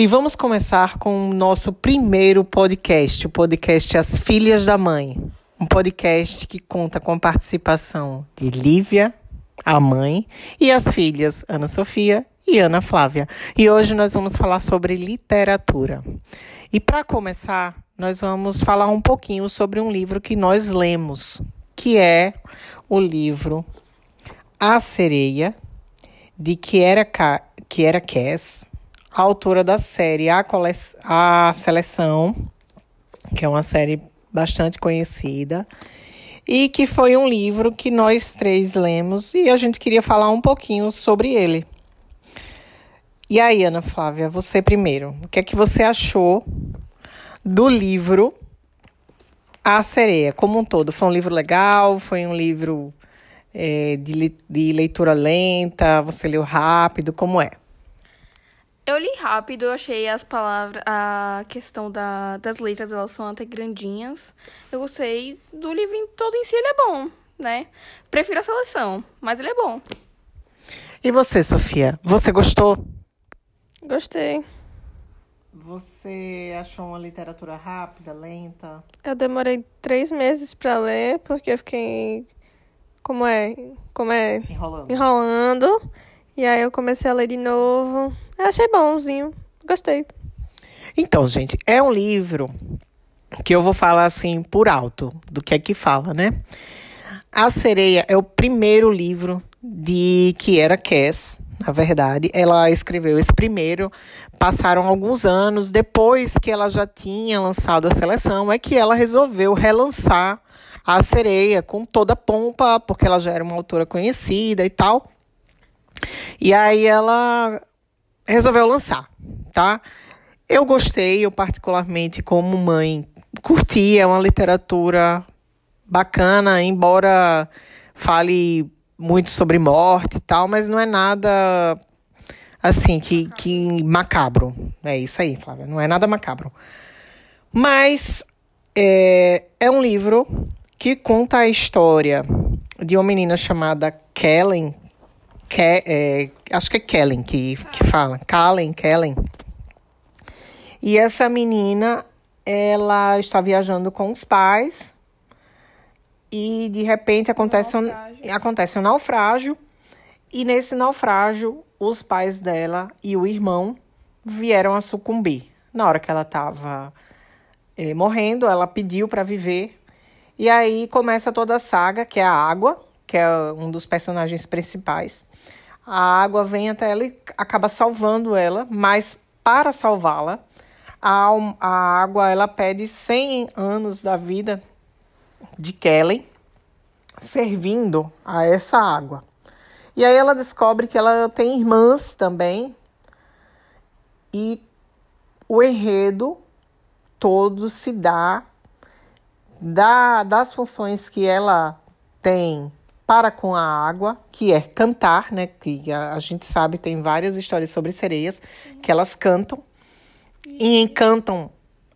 E vamos começar com o nosso primeiro podcast, o podcast As Filhas da Mãe. Um podcast que conta com a participação de Lívia, a mãe, e as filhas Ana Sofia e Ana Flávia. E hoje nós vamos falar sobre literatura. E para começar, nós vamos falar um pouquinho sobre um livro que nós lemos, que é o livro A Sereia, de Kiera, Cass, autora da série A, Cole a Seleção, que é uma série bastante conhecida, e que foi um livro que nós três lemos e a gente queria falar um pouquinho sobre ele. E aí, Ana Flávia, você primeiro, o que é que você achou do livro A Sereia, como um todo? Foi um livro legal? Foi um livro é, de, de leitura lenta? Você leu rápido? Como é? Eu li rápido, eu achei as palavras, a questão da, das letras, elas são até grandinhas. Eu gostei do livro em todo em si, ele é bom, né? Prefiro a seleção, mas ele é bom. E você, Sofia? Você gostou? Gostei. Você achou uma literatura rápida, lenta? Eu demorei três meses para ler, porque eu fiquei. Como é? Como é? Enrolando. Enrolando. E aí eu comecei a ler de novo. Achei bonzinho. Gostei. Então, gente, é um livro que eu vou falar assim por alto do que é que fala, né? A Sereia é o primeiro livro de Kiera Cass, na verdade. Ela escreveu esse primeiro. Passaram alguns anos depois que ela já tinha lançado a seleção, é que ela resolveu relançar a Sereia com toda a pompa, porque ela já era uma autora conhecida e tal. E aí ela resolveu lançar, tá? Eu gostei, eu particularmente como mãe curti, é uma literatura bacana, embora fale muito sobre morte e tal, mas não é nada assim que, que macabro. É isso aí, Flávia, não é nada macabro. Mas é, é um livro que conta a história de uma menina chamada Kellen, Ke, é, acho que é Kellen que, que fala, Kellen, Kellen. E essa menina, ela está viajando com os pais e de repente acontece um, acontece um naufrágio e nesse naufrágio os pais dela e o irmão vieram a sucumbir. Na hora que ela estava é, morrendo, ela pediu para viver e aí começa toda a saga, que é a água, que é um dos personagens principais a água vem até ela e acaba salvando ela, mas para salvá-la, a, a água ela pede 100 anos da vida de Kelly servindo a essa água. E aí ela descobre que ela tem irmãs também e o enredo todo se dá da, das funções que ela tem para com a água, que é cantar, né? Que a, a gente sabe, tem várias histórias sobre sereias que elas cantam e encantam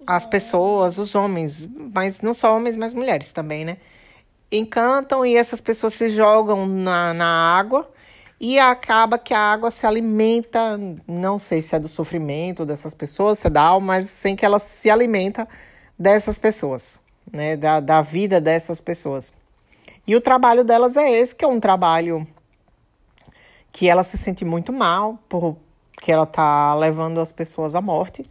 as pessoas, os homens, mas não só homens, mas mulheres também, né? Encantam e essas pessoas se jogam na, na água e acaba que a água se alimenta, não sei se é do sofrimento dessas pessoas, se é da alma, mas sem que ela se alimenta dessas pessoas, né? Da, da vida dessas pessoas. E o trabalho delas é esse, que é um trabalho que ela se sente muito mal, porque ela tá levando as pessoas à morte.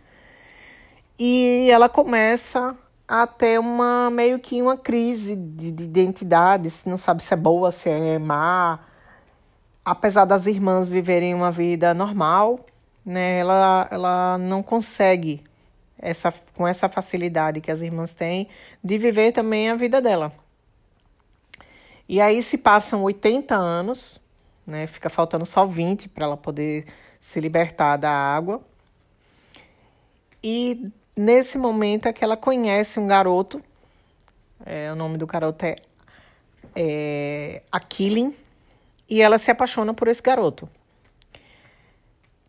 E ela começa a ter uma meio que uma crise de, de identidade, se não sabe se é boa, se é má. Apesar das irmãs viverem uma vida normal, né, ela, ela não consegue essa, com essa facilidade que as irmãs têm de viver também a vida dela. E aí se passam 80 anos, né? Fica faltando só 20 para ela poder se libertar da água. E nesse momento é que ela conhece um garoto, é, o nome do garoto é, é Aquilin, e ela se apaixona por esse garoto.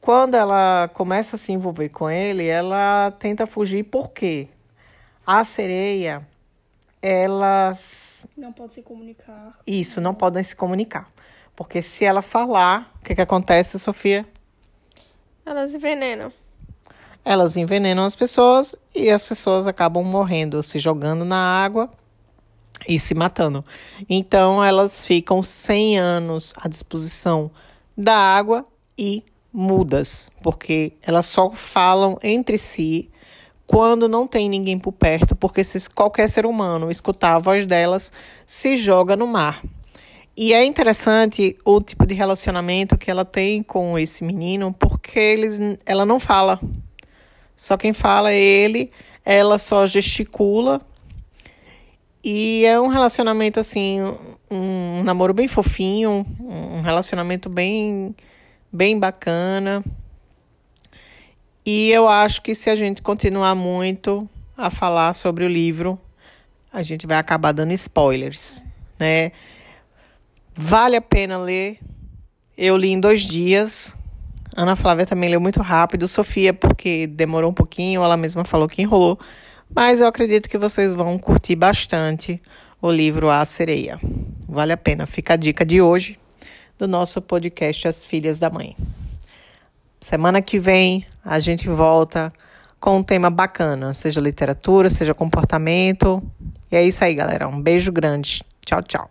Quando ela começa a se envolver com ele, ela tenta fugir porque a sereia elas. Não podem se comunicar. Isso, não podem se comunicar. Porque se ela falar, o que, que acontece, Sofia? Elas envenenam. elas envenenam as pessoas e as pessoas acabam morrendo, se jogando na água e se matando. Então elas ficam 100 anos à disposição da água e mudas, porque elas só falam entre si quando não tem ninguém por perto, porque se qualquer ser humano escutar a voz delas, se joga no mar. E é interessante o tipo de relacionamento que ela tem com esse menino, porque eles, ela não fala. Só quem fala é ele, ela só gesticula. E é um relacionamento assim, um, namoro bem fofinho, um relacionamento bem bem bacana. E eu acho que se a gente continuar muito a falar sobre o livro, a gente vai acabar dando spoilers, né? Vale a pena ler. Eu li em dois dias. Ana Flávia também leu muito rápido. Sofia, porque demorou um pouquinho, ela mesma falou que enrolou. Mas eu acredito que vocês vão curtir bastante o livro A Sereia. Vale a pena. Fica a dica de hoje do nosso podcast As Filhas da Mãe. Semana que vem a gente volta com um tema bacana, seja literatura, seja comportamento. E é isso aí, galera. Um beijo grande. Tchau, tchau.